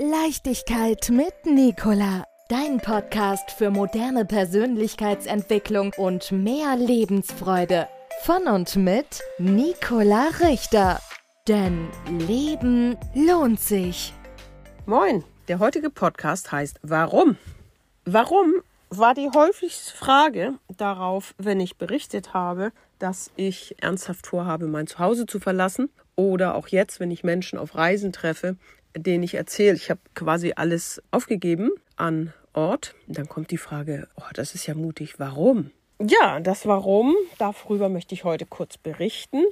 Leichtigkeit mit Nicola. Dein Podcast für moderne Persönlichkeitsentwicklung und mehr Lebensfreude. Von und mit Nicola Richter. Denn Leben lohnt sich. Moin, der heutige Podcast heißt Warum? Warum war die häufigste Frage darauf, wenn ich berichtet habe, dass ich ernsthaft vorhabe, mein Zuhause zu verlassen oder auch jetzt, wenn ich Menschen auf Reisen treffe, denen ich erzähle, ich habe quasi alles aufgegeben an Ort. Dann kommt die Frage, oh, das ist ja mutig, warum? Ja, das Warum, darüber möchte ich heute kurz berichten.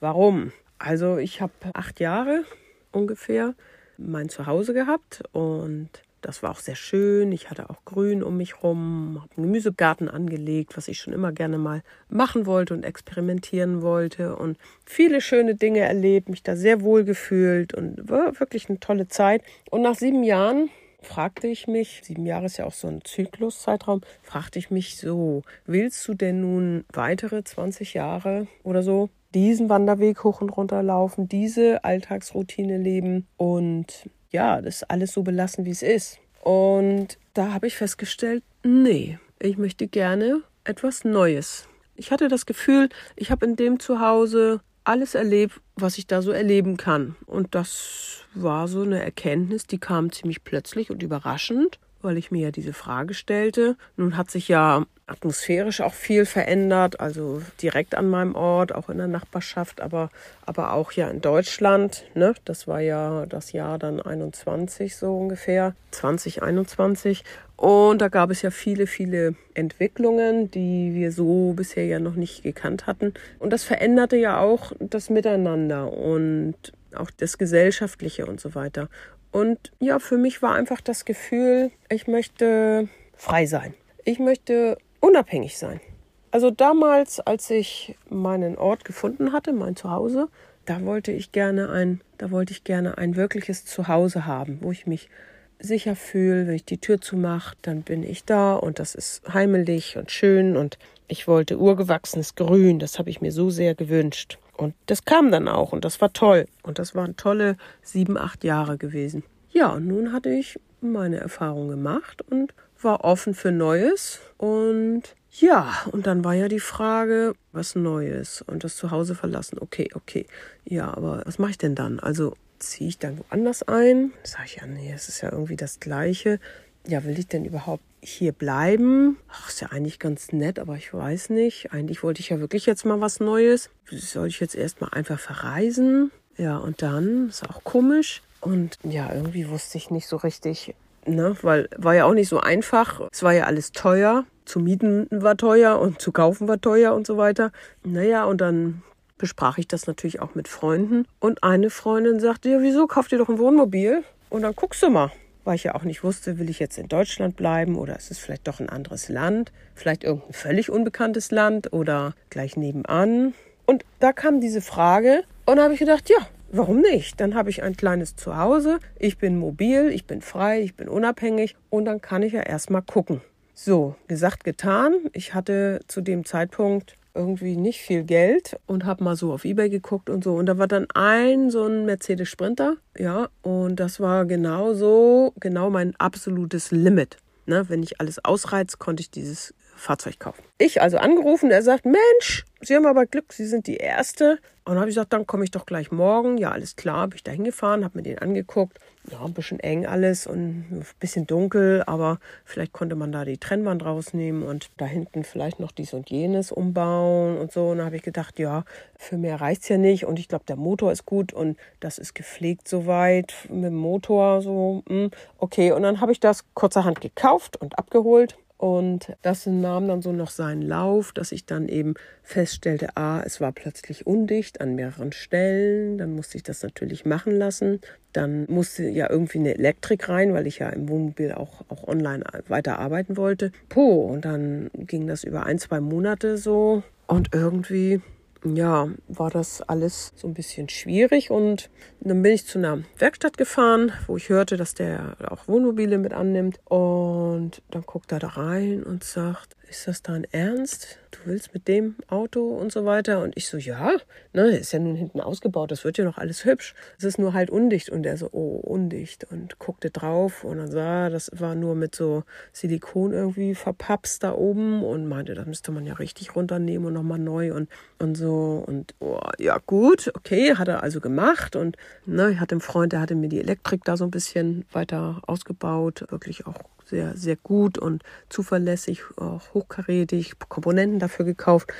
Warum? Also ich habe acht Jahre ungefähr mein Zuhause gehabt und das war auch sehr schön. Ich hatte auch Grün um mich rum, habe einen Gemüsegarten angelegt, was ich schon immer gerne mal machen wollte und experimentieren wollte und viele schöne Dinge erlebt, mich da sehr wohl gefühlt und war wirklich eine tolle Zeit. Und nach sieben Jahren fragte ich mich, sieben Jahre ist ja auch so ein Zykluszeitraum, fragte ich mich so, willst du denn nun weitere 20 Jahre oder so diesen Wanderweg hoch und runter laufen, diese Alltagsroutine leben und ja, das alles so belassen, wie es ist. Und da habe ich festgestellt, nee, ich möchte gerne etwas Neues. Ich hatte das Gefühl, ich habe in dem Zuhause alles erlebt, was ich da so erleben kann. Und das war so eine Erkenntnis, die kam ziemlich plötzlich und überraschend weil ich mir ja diese Frage stellte. Nun hat sich ja atmosphärisch auch viel verändert, also direkt an meinem Ort, auch in der Nachbarschaft, aber, aber auch ja in Deutschland. Ne? Das war ja das Jahr dann 21 so ungefähr, 2021. Und da gab es ja viele, viele Entwicklungen, die wir so bisher ja noch nicht gekannt hatten. Und das veränderte ja auch das Miteinander und auch das Gesellschaftliche und so weiter. Und ja, für mich war einfach das Gefühl, ich möchte frei sein. Ich möchte unabhängig sein. Also damals, als ich meinen Ort gefunden hatte, mein Zuhause, da wollte ich gerne ein, da wollte ich gerne ein wirkliches Zuhause haben, wo ich mich sicher fühle, wenn ich die Tür zumache, dann bin ich da und das ist heimelig und schön und ich wollte urgewachsenes Grün, das habe ich mir so sehr gewünscht. Und das kam dann auch und das war toll. Und das waren tolle sieben, acht Jahre gewesen. Ja, und nun hatte ich meine Erfahrung gemacht und war offen für Neues. Und ja, und dann war ja die Frage, was Neues und das Zuhause verlassen. Okay, okay. Ja, aber was mache ich denn dann? Also ziehe ich dann woanders ein? Sag ich ja, nee, es ist ja irgendwie das Gleiche. Ja, will ich denn überhaupt hier bleiben? Ach, ist ja eigentlich ganz nett, aber ich weiß nicht. Eigentlich wollte ich ja wirklich jetzt mal was Neues. Soll ich jetzt erstmal einfach verreisen? Ja, und dann, ist auch komisch. Und ja, irgendwie wusste ich nicht so richtig, ne, weil war ja auch nicht so einfach. Es war ja alles teuer. Zu mieten war teuer und zu kaufen war teuer und so weiter. Naja, und dann besprach ich das natürlich auch mit Freunden. Und eine Freundin sagte, ja, wieso kauft ihr doch ein Wohnmobil? Und dann guckst du mal weil ich ja auch nicht wusste, will ich jetzt in Deutschland bleiben oder ist es vielleicht doch ein anderes Land, vielleicht irgendein völlig unbekanntes Land oder gleich nebenan. Und da kam diese Frage und da habe ich gedacht, ja, warum nicht? Dann habe ich ein kleines Zuhause, ich bin mobil, ich bin frei, ich bin unabhängig und dann kann ich ja erstmal gucken. So, gesagt, getan. Ich hatte zu dem Zeitpunkt irgendwie nicht viel Geld und habe mal so auf eBay geguckt und so. Und da war dann ein so ein Mercedes Sprinter, ja, und das war genau so, genau mein absolutes Limit. Ne, wenn ich alles ausreiz, konnte ich dieses Fahrzeug kaufen. Ich also angerufen, er sagt, Mensch, Sie haben aber Glück, Sie sind die Erste. Und dann habe ich gesagt, dann komme ich doch gleich morgen. Ja, alles klar, bin ich da hingefahren, habe mir den angeguckt. Ja, ein bisschen eng alles und ein bisschen dunkel, aber vielleicht konnte man da die Trennwand rausnehmen und da hinten vielleicht noch dies und jenes umbauen und so. Und dann habe ich gedacht, ja, für mehr reicht es ja nicht. Und ich glaube, der Motor ist gut und das ist gepflegt soweit mit dem Motor so. Hm, okay, und dann habe ich das kurzerhand gekauft und abgeholt und das nahm dann so noch seinen Lauf, dass ich dann eben feststellte, ah, es war plötzlich undicht an mehreren Stellen. Dann musste ich das natürlich machen lassen. Dann musste ja irgendwie eine Elektrik rein, weil ich ja im Wohnmobil auch, auch online weiter arbeiten wollte. Puh, und dann ging das über ein, zwei Monate so. Und irgendwie ja, war das alles so ein bisschen schwierig und dann bin ich zu einer Werkstatt gefahren, wo ich hörte, dass der auch Wohnmobile mit annimmt und dann guckt er da rein und sagt, ist das dein Ernst? Du willst mit dem Auto und so weiter? Und ich so, ja, ne, ist ja nun hinten ausgebaut, das wird ja noch alles hübsch. Es ist nur halt undicht. Und er so, oh, undicht. Und guckte drauf und dann sah, das war nur mit so Silikon irgendwie verpapst da oben und meinte, das müsste man ja richtig runternehmen und nochmal neu und, und so. Und oh, ja, gut, okay, hat er also gemacht. Und ne, ich hatte einen Freund, der hatte mir die Elektrik da so ein bisschen weiter ausgebaut, wirklich auch sehr, sehr gut und zuverlässig, auch hochkarätig, Komponenten dafür gekauft.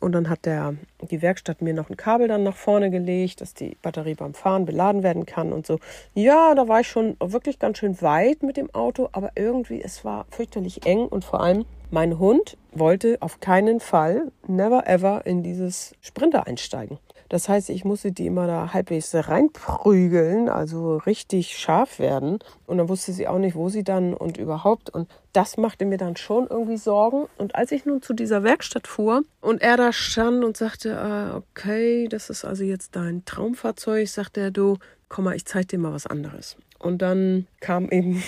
Und dann hat der, die Werkstatt mir noch ein Kabel dann nach vorne gelegt, dass die Batterie beim Fahren beladen werden kann und so. Ja, da war ich schon wirklich ganz schön weit mit dem Auto, aber irgendwie, es war fürchterlich eng und vor allem mein Hund wollte auf keinen Fall, never ever in dieses Sprinter einsteigen. Das heißt, ich musste die immer da halbwegs reinprügeln, also richtig scharf werden. Und dann wusste sie auch nicht, wo sie dann und überhaupt. Und das machte mir dann schon irgendwie Sorgen. Und als ich nun zu dieser Werkstatt fuhr und er da stand und sagte, ah, okay, das ist also jetzt dein Traumfahrzeug, sagte er, du, komm mal, ich zeig dir mal was anderes. Und dann kam eben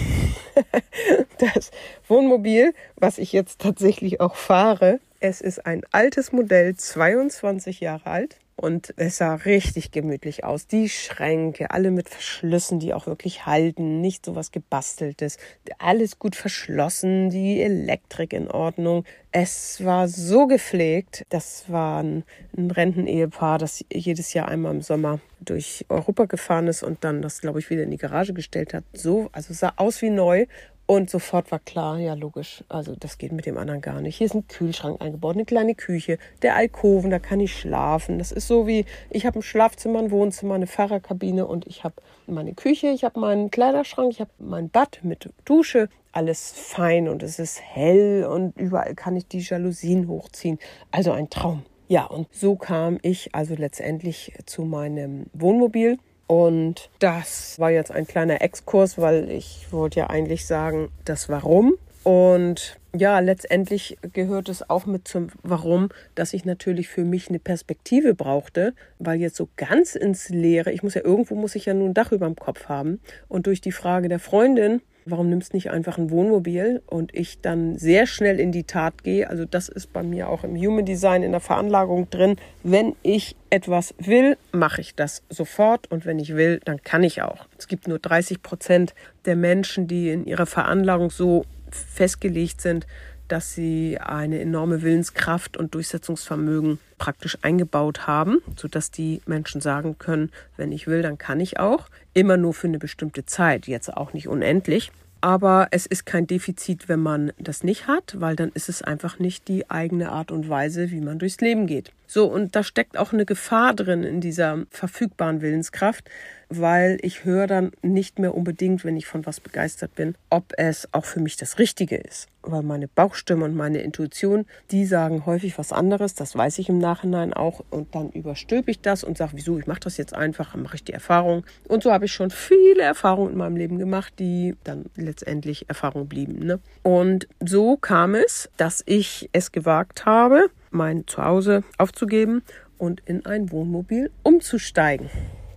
das Wohnmobil, was ich jetzt tatsächlich auch fahre. Es ist ein altes Modell, 22 Jahre alt. Und es sah richtig gemütlich aus. Die Schränke, alle mit Verschlüssen, die auch wirklich halten, nicht so was gebasteltes. Alles gut verschlossen, die Elektrik in Ordnung. Es war so gepflegt. Das war ein, ein Rentenehepaar, das jedes Jahr einmal im Sommer durch Europa gefahren ist und dann das, glaube ich, wieder in die Garage gestellt hat. So, also sah aus wie neu und sofort war klar, ja logisch, also das geht mit dem anderen gar nicht. Hier ist ein Kühlschrank eingebaut, eine kleine Küche, der Alkoven, da kann ich schlafen. Das ist so wie, ich habe ein Schlafzimmer, ein Wohnzimmer, eine Fahrerkabine und ich habe meine Küche, ich habe meinen Kleiderschrank, ich habe mein Bad mit Dusche, alles fein und es ist hell und überall kann ich die Jalousien hochziehen. Also ein Traum. Ja, und so kam ich also letztendlich zu meinem Wohnmobil und das war jetzt ein kleiner Exkurs, weil ich wollte ja eigentlich sagen, das Warum. Und ja, letztendlich gehört es auch mit zum Warum, dass ich natürlich für mich eine Perspektive brauchte, weil jetzt so ganz ins Leere, ich muss ja irgendwo muss ich ja nun ein Dach über dem Kopf haben. Und durch die Frage der Freundin, warum nimmst du nicht einfach ein Wohnmobil und ich dann sehr schnell in die Tat gehe. Also das ist bei mir auch im Human Design in der Veranlagung drin. Wenn ich etwas will, mache ich das sofort und wenn ich will, dann kann ich auch. Es gibt nur 30 Prozent der Menschen, die in ihrer Veranlagung so festgelegt sind, dass sie eine enorme Willenskraft und Durchsetzungsvermögen praktisch eingebaut haben, sodass die Menschen sagen können, wenn ich will, dann kann ich auch. Immer nur für eine bestimmte Zeit, jetzt auch nicht unendlich. Aber es ist kein Defizit, wenn man das nicht hat, weil dann ist es einfach nicht die eigene Art und Weise, wie man durchs Leben geht. So, und da steckt auch eine Gefahr drin in dieser verfügbaren Willenskraft, weil ich höre dann nicht mehr unbedingt, wenn ich von was begeistert bin, ob es auch für mich das Richtige ist. Weil meine Bauchstimme und meine Intuition, die sagen häufig was anderes, das weiß ich im Nachhinein auch. Und dann überstülpe ich das und sage, wieso, ich mache das jetzt einfach, dann mache ich die Erfahrung. Und so habe ich schon viele Erfahrungen in meinem Leben gemacht, die dann letztendlich Erfahrung blieben. Ne? Und so kam es, dass ich es gewagt habe, mein Zuhause aufzugeben und in ein Wohnmobil umzusteigen.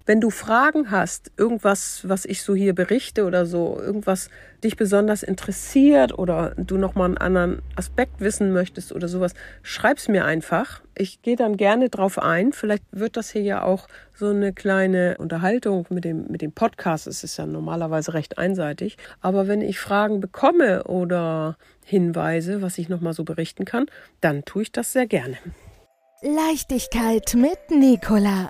Wenn du Fragen hast, irgendwas, was ich so hier berichte oder so, irgendwas dich besonders interessiert oder du nochmal einen anderen Aspekt wissen möchtest oder sowas, schreib's mir einfach. Ich gehe dann gerne drauf ein. Vielleicht wird das hier ja auch so eine kleine Unterhaltung mit dem, mit dem Podcast. Es ist ja normalerweise recht einseitig. Aber wenn ich Fragen bekomme oder Hinweise, was ich nochmal so berichten kann, dann tue ich das sehr gerne. Leichtigkeit mit Nicola.